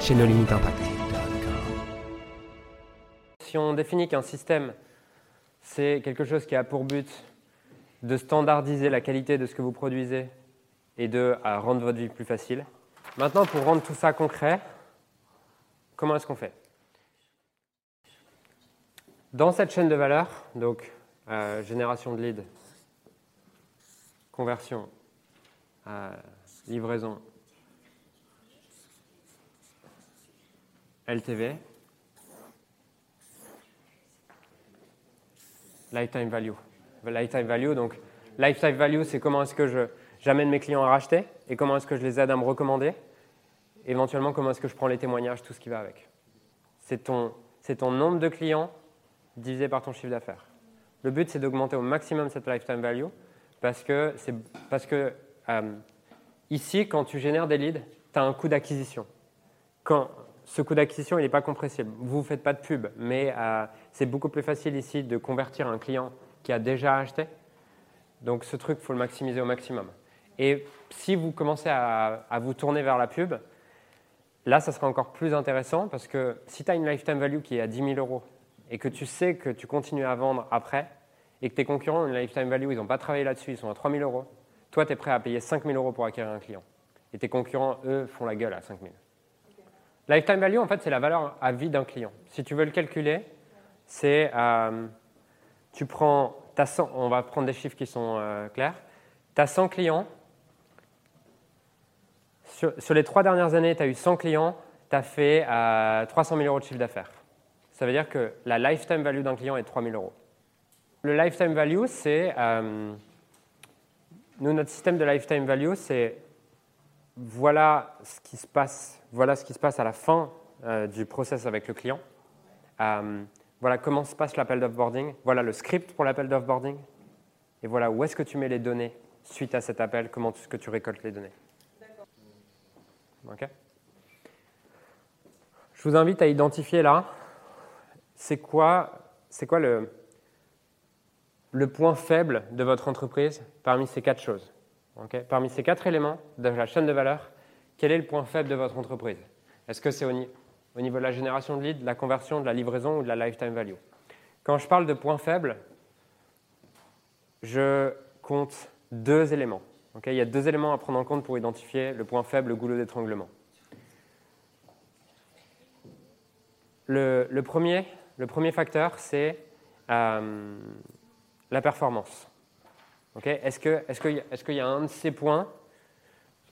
chez nos limites impact. Si on définit qu'un système, c'est quelque chose qui a pour but de standardiser la qualité de ce que vous produisez et de rendre votre vie plus facile. Maintenant, pour rendre tout ça concret, comment est-ce qu'on fait? Dans cette chaîne de valeur, donc euh, génération de leads, conversion, euh, livraison, LTV, lifetime value. Lifetime value, donc lifetime value, c'est comment est-ce que j'amène mes clients à racheter et comment est-ce que je les aide à me recommander. Éventuellement, comment est-ce que je prends les témoignages, tout ce qui va avec. C'est ton, ton nombre de clients divisé par ton chiffre d'affaires. Le but, c'est d'augmenter au maximum cette lifetime value parce que, parce que euh, ici, quand tu génères des leads, tu as un coût d'acquisition. Quand, ce coût d'acquisition, il n'est pas compressible. Vous ne faites pas de pub, mais euh, c'est beaucoup plus facile ici de convertir un client qui a déjà acheté. Donc ce truc, il faut le maximiser au maximum. Et si vous commencez à, vous tourner vers la pub, là, ça sera encore plus intéressant parce que si tu as une lifetime value qui est à 10 000 euros et que tu sais que tu continues à vendre après et que tes concurrents ont une lifetime value, ils n'ont pas travaillé là-dessus, ils sont à 3 000 euros, toi, tu es prêt à payer 5 000 euros pour acquérir un client. Et tes concurrents, eux, font la gueule à 5 000. Lifetime value, en fait, c'est la valeur à vie d'un client. Si tu veux le calculer, c'est euh, tu prends, on va prendre des chiffres qui sont euh, clairs. Tu as 100 clients. Sur, les trois dernières années, tu as eu 100 clients, tu as fait 300 euh, 000 euros de chiffre d'affaires. Ça veut dire que la lifetime value d'un client est 3 000 euros. Le lifetime value, c'est. nous, notre système de lifetime value, c'est voilà ce qui se passe, voilà ce qui se passe à la fin euh, du process avec le client. Euh, voilà comment se passe l'appel d'offboarding. Voilà le script pour l'appel d'offboarding. Et voilà où est-ce que tu mets les données suite à cet appel, comment est-ce que tu récoltes les données. Ok Je vous invite à identifier là, c'est quoi, c'est quoi le, le point faible de votre entreprise parmi ces quatre choses. Parmi ces quatre éléments de la chaîne de valeur, quel est le point faible de votre entreprise? Est-ce que c'est au, niveau de la génération de leads, de la conversion, de la livraison ou de la lifetime value? Quand je parle de point faible, je compte deux éléments. Il y a deux éléments à prendre en compte pour identifier le point faible, le goulot d'étranglement. Le, premier, le premier facteur, c'est euh, la performance. Est-ce qu'il est qu y a un de ces points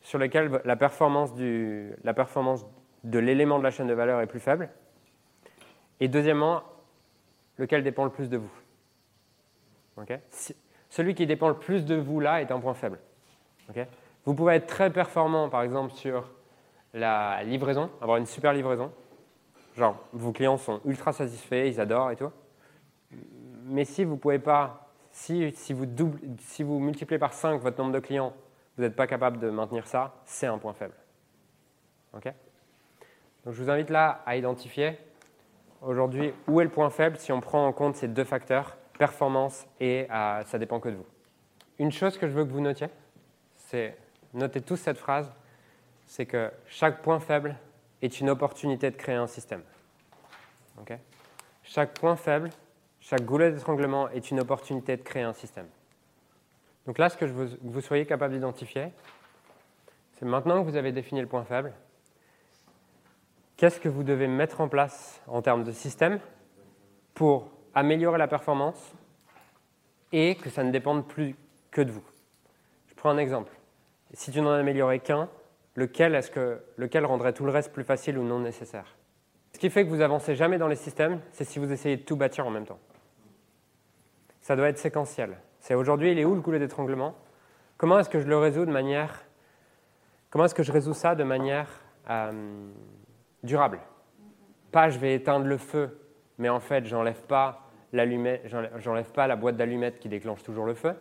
sur lesquels la performance, du, la performance de l'élément de la chaîne de valeur est plus faible? Et deuxièmement, lequel dépend le plus de vous? Celui qui dépend le plus de vous là est un point faible. vous pouvez être très performant, par exemple, sur la livraison, avoir une super livraison. Genre, vos clients sont ultra satisfaits, ils adorent et tout. Mais si vous ne pouvez pas si, vous si vous multipliez par 5 votre nombre de clients, vous n'êtes pas capable de maintenir ça, c'est un point faible. Donc je vous invite là à identifier aujourd'hui où est le point faible si on prend en compte ces deux facteurs, performance et euh, ça dépend que de vous. Une chose que je veux que vous notiez, c'est notez tous cette phrase, c'est que chaque point faible est une opportunité de créer un système. chaque point faible chaque goulet d'étranglement est une opportunité de créer un système. Donc là, ce que je veux que vous soyez capable d'identifier, c'est maintenant que vous avez défini le point faible, qu'est-ce que vous devez mettre en place en termes de système pour améliorer la performance et que ça ne dépende plus que de vous? Je prends un exemple. Si tu n'en améliorais qu'un, lequel, rendrait tout le reste plus facile ou non nécessaire? Ce qui fait que vous avancez jamais dans les systèmes, c'est si vous essayez de tout bâtir en même temps ça doit être séquentiel. C'est aujourd'hui, il est où le goulet d'étranglement? Comment est-ce que je le résous de manière. Comment est-ce que je résous ça de manière euh, durable? Pas je vais éteindre le feu, mais en fait, j'enlève pas j'enlève pas la boîte d'allumettes qui déclenche toujours le feu.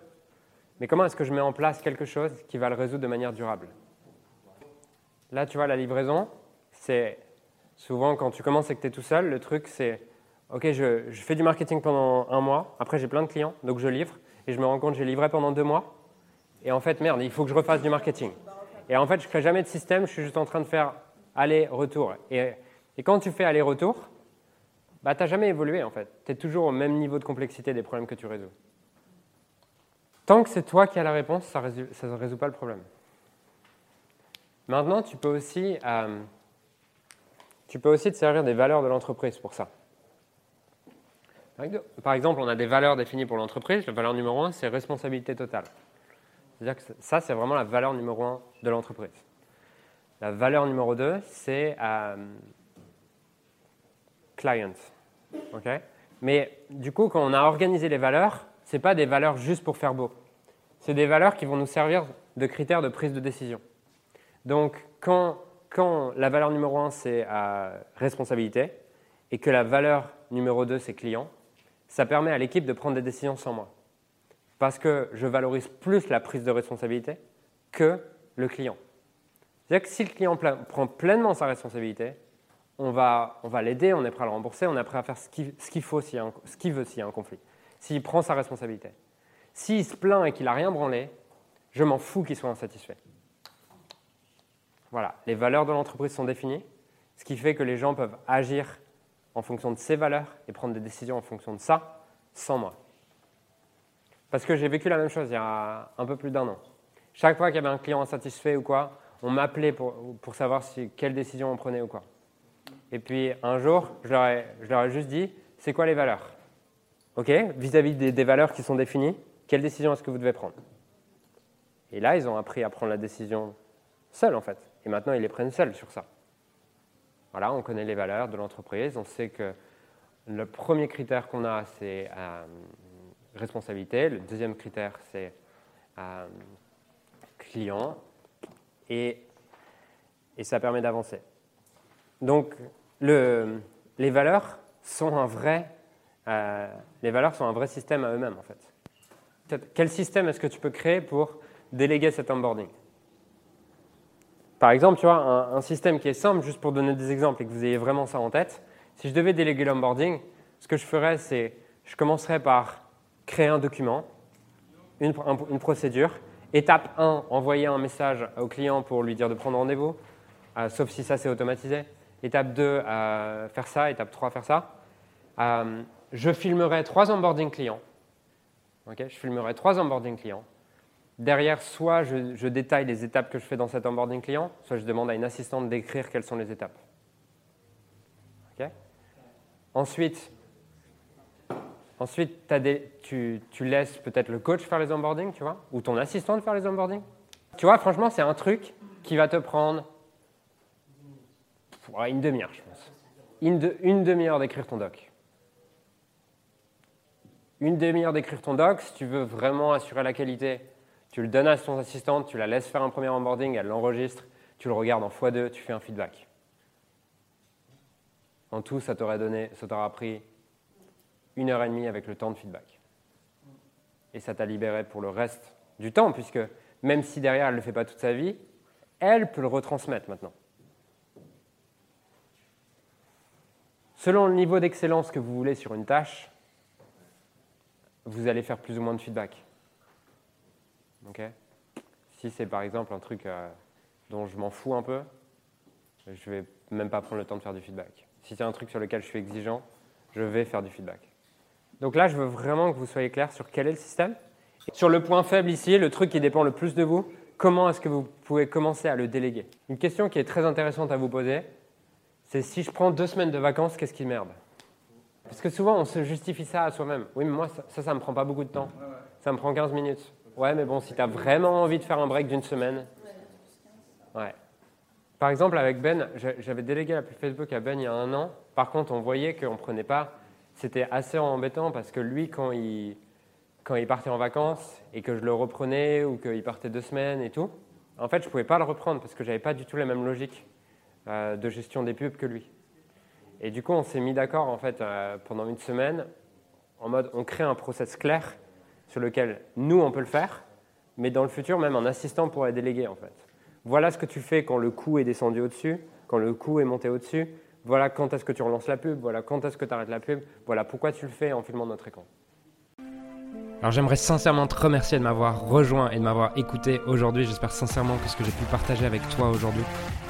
Mais comment est-ce que je mets en place quelque chose qui va le résoudre de manière durable? Là, tu vois, la livraison, c'est souvent quand tu commences et que tu es tout seul, le truc c'est Ok, je, fais du marketing pendant un mois, après j'ai plein de clients, donc je livre, et je me rends compte que j'ai livré pendant deux mois, et en fait, merde, il faut que je refasse du marketing. Et en fait, je ne crée jamais de système, je suis juste en train de faire aller-retour. Et, et, quand tu fais aller-retour, bah, tu n'as jamais évolué en fait. Tu es toujours au même niveau de complexité des problèmes que tu résous. Tant que c'est toi qui as la réponse, ça ne résout pas le problème. Maintenant, tu peux aussi, euh, tu peux aussi te servir des valeurs de l'entreprise pour ça. Par exemple, on a des valeurs définies pour l'entreprise. La valeur numéro un, c'est responsabilité totale. C'est-à-dire que ça, c'est vraiment la valeur numéro un de l'entreprise. La valeur numéro deux, c'est euh, client. Mais du coup, quand on a organisé les valeurs, ce pas des valeurs juste pour faire beau. C'est des valeurs qui vont nous servir de critères de prise de décision. Donc, quand, la valeur numéro un, c'est euh, responsabilité, et que la valeur numéro 2, c'est client, ça permet à l'équipe de prendre des décisions sans moi. Parce que je valorise plus la prise de responsabilité que le client. C'est-à-dire que si le client prend pleinement sa responsabilité, on va, on va l'aider, on est prêt à le rembourser, on est prêt à faire ce qu'il faut, ce qu'il veut s'il y a un conflit. S'il prend sa responsabilité. S'il se plaint et qu'il n'a rien branlé, je m'en fous qu'il soit insatisfait. Voilà, les valeurs de l'entreprise sont définies, ce qui fait que les gens peuvent agir en fonction de ces valeurs et prendre des décisions en fonction de ça, sans moi. Parce que j'ai vécu la même chose il y a un peu plus d'un an. Chaque fois qu'il y avait un client insatisfait ou quoi, on m'appelait pour, pour, savoir si, quelle décision on prenait ou quoi. Et puis un jour, je leur ai, je leur ai juste dit, c'est quoi les valeurs? OK Vis-à-vis des, des, valeurs qui sont définies, quelle décision est-ce que vous devez prendre? Et là, ils ont appris à prendre la décision seuls, en fait. Et maintenant, ils les prennent seuls sur ça. Voilà, on connaît les valeurs de l'entreprise, on sait que le premier critère qu'on a, c'est euh, responsabilité, le deuxième critère, c'est euh, client, et, ça permet d'avancer. Donc, le, les valeurs sont un vrai, euh, les valeurs sont un vrai système à eux-mêmes, en fait. Quel système est-ce que tu peux créer pour déléguer cet onboarding? Par exemple, tu vois, un, système qui est simple, juste pour donner des exemples et que vous ayez vraiment ça en tête, si je devais déléguer l'onboarding, ce que je ferais, c'est je commencerais par créer un document, une, procédure. Étape 1, envoyer un message au client pour lui dire de prendre rendez-vous, euh, sauf si ça c'est automatisé. Étape 2, euh, faire ça. Étape 3, faire ça. Euh, je filmerai trois onboarding clients. je filmerai trois onboarding clients. Derrière, soit je, détaille les étapes que je fais dans cet onboarding client, soit je demande à une assistante d'écrire quelles sont les étapes. ensuite, ensuite tu, laisses peut-être le coach faire les onboarding, tu vois, ou ton assistante faire les onboarding. Tu vois, franchement, c'est un truc qui va te prendre une demi-heure, je pense. Une, une demi-heure d'écrire ton doc. Une demi-heure d'écrire ton doc, si tu veux vraiment assurer la qualité tu le donnes à ton assistante, tu la laisses faire un premier onboarding, elle l'enregistre, tu le regardes en x2, tu fais un feedback. En tout, ça t'aurait donné, ça t'aura pris une heure et demie avec le temps de feedback. Et ça t'a libéré pour le reste du temps, puisque même si derrière elle ne le fait pas toute sa vie, elle peut le retransmettre maintenant. Selon le niveau d'excellence que vous voulez sur une tâche, vous allez faire plus ou moins de feedback si c'est par exemple un truc euh, dont je m'en fous un peu, je vais même pas prendre le temps de faire du feedback. Si c'est un truc sur lequel je suis exigeant, je vais faire du feedback. Donc là, je veux vraiment que vous soyez clair sur quel est le système. sur le point faible ici, le truc qui dépend le plus de vous, comment est-ce que vous pouvez commencer à le déléguer? Une question qui est très intéressante à vous poser, c'est si je prends deux semaines de vacances, qu'est-ce qui merde? Parce que souvent, on se justifie ça à soi-même. Oui, mais moi, ça, ça, me prend pas beaucoup de temps. Ça me prend 15 minutes. Ouais, mais bon, si tu as vraiment envie de faire un break d'une semaine. Ouais. Par exemple, avec Ben, j'avais délégué la Facebook à Ben il y a un an. Par contre, on voyait qu'on ne prenait pas. C'était assez embêtant parce que lui, quand il, quand il partait en vacances et que je le reprenais ou qu'il partait deux semaines et tout, en fait, je ne pouvais pas le reprendre parce que je n'avais pas du tout la même logique euh, de gestion des pubs que lui. Et du coup, on s'est mis d'accord en fait euh, pendant une semaine en mode on crée un process clair sur lequel nous on peut le faire, mais dans le futur même un assistant pourrait déléguer en fait. Voilà ce que tu fais quand le coût est descendu au-dessus, quand le coût est monté au-dessus. Voilà quand est-ce que tu relances la pub, voilà quand est-ce que tu arrêtes la pub, voilà pourquoi tu le fais en filmant notre écran. Alors j'aimerais sincèrement te remercier de m'avoir rejoint et de m'avoir écouté aujourd'hui. J'espère sincèrement que ce que j'ai pu partager avec toi aujourd'hui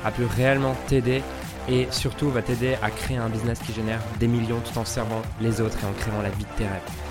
a pu réellement t'aider et surtout va t'aider à créer un business qui génère des millions tout en servant les autres et en créant la vie de tes rêves.